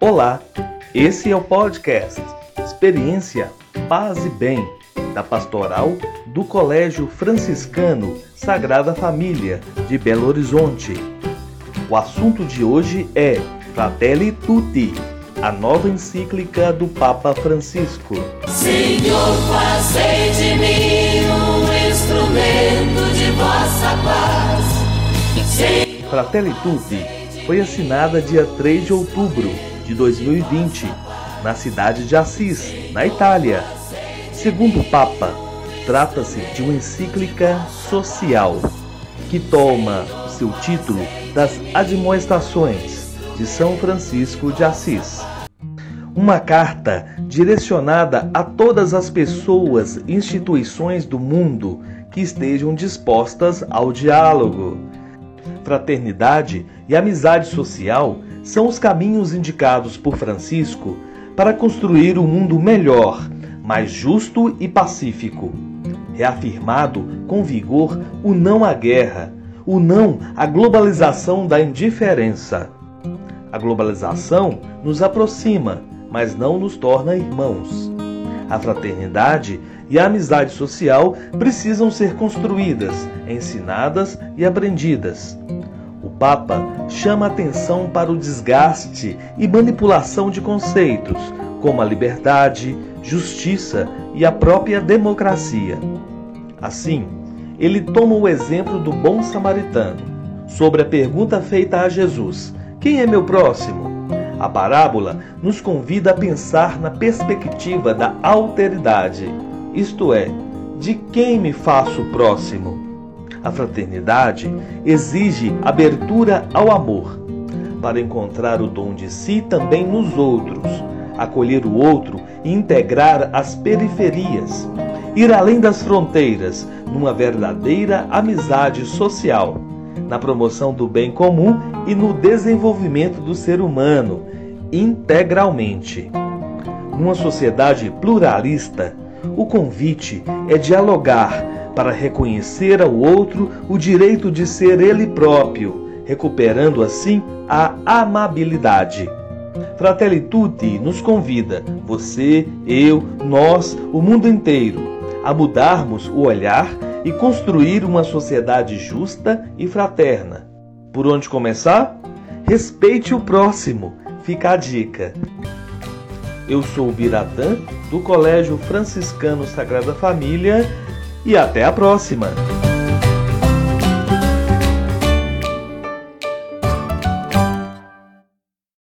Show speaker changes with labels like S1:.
S1: Olá, esse é o podcast Experiência Paz e Bem, da Pastoral do Colégio Franciscano Sagrada Família de Belo Horizonte. O assunto de hoje é Fratelli Tutti, a nova encíclica do Papa Francisco.
S2: Senhor, fazei de mim um instrumento de vossa paz.
S1: Fratelli Tutti foi assinada dia 3 de outubro de 2020, na cidade de Assis, na Itália. Segundo o Papa, trata-se de uma encíclica social que toma seu título das Admoestações de São Francisco de Assis. Uma carta direcionada a todas as pessoas e instituições do mundo que estejam dispostas ao diálogo. Fraternidade e amizade social são os caminhos indicados por Francisco para construir um mundo melhor, mais justo e pacífico. Reafirmado com vigor o não à guerra, o não à globalização da indiferença. A globalização nos aproxima, mas não nos torna irmãos. A fraternidade e a amizade social precisam ser construídas, ensinadas e aprendidas. Papa chama atenção para o desgaste e manipulação de conceitos, como a liberdade, justiça e a própria democracia. Assim, ele toma o exemplo do bom samaritano, sobre a pergunta feita a Jesus: Quem é meu próximo? A parábola nos convida a pensar na perspectiva da alteridade, isto é, de quem me faço próximo. A fraternidade exige abertura ao amor, para encontrar o dom de si também nos outros, acolher o outro e integrar as periferias, ir além das fronteiras numa verdadeira amizade social, na promoção do bem comum e no desenvolvimento do ser humano integralmente. Numa sociedade pluralista, o convite é dialogar para reconhecer ao outro o direito de ser ele próprio, recuperando assim a amabilidade. Fratelli Tutti nos convida, você, eu, nós, o mundo inteiro, a mudarmos o olhar e construir uma sociedade justa e fraterna. Por onde começar? Respeite o próximo. Fica a dica. Eu sou o Biratã, do Colégio Franciscano Sagrada Família e até a próxima!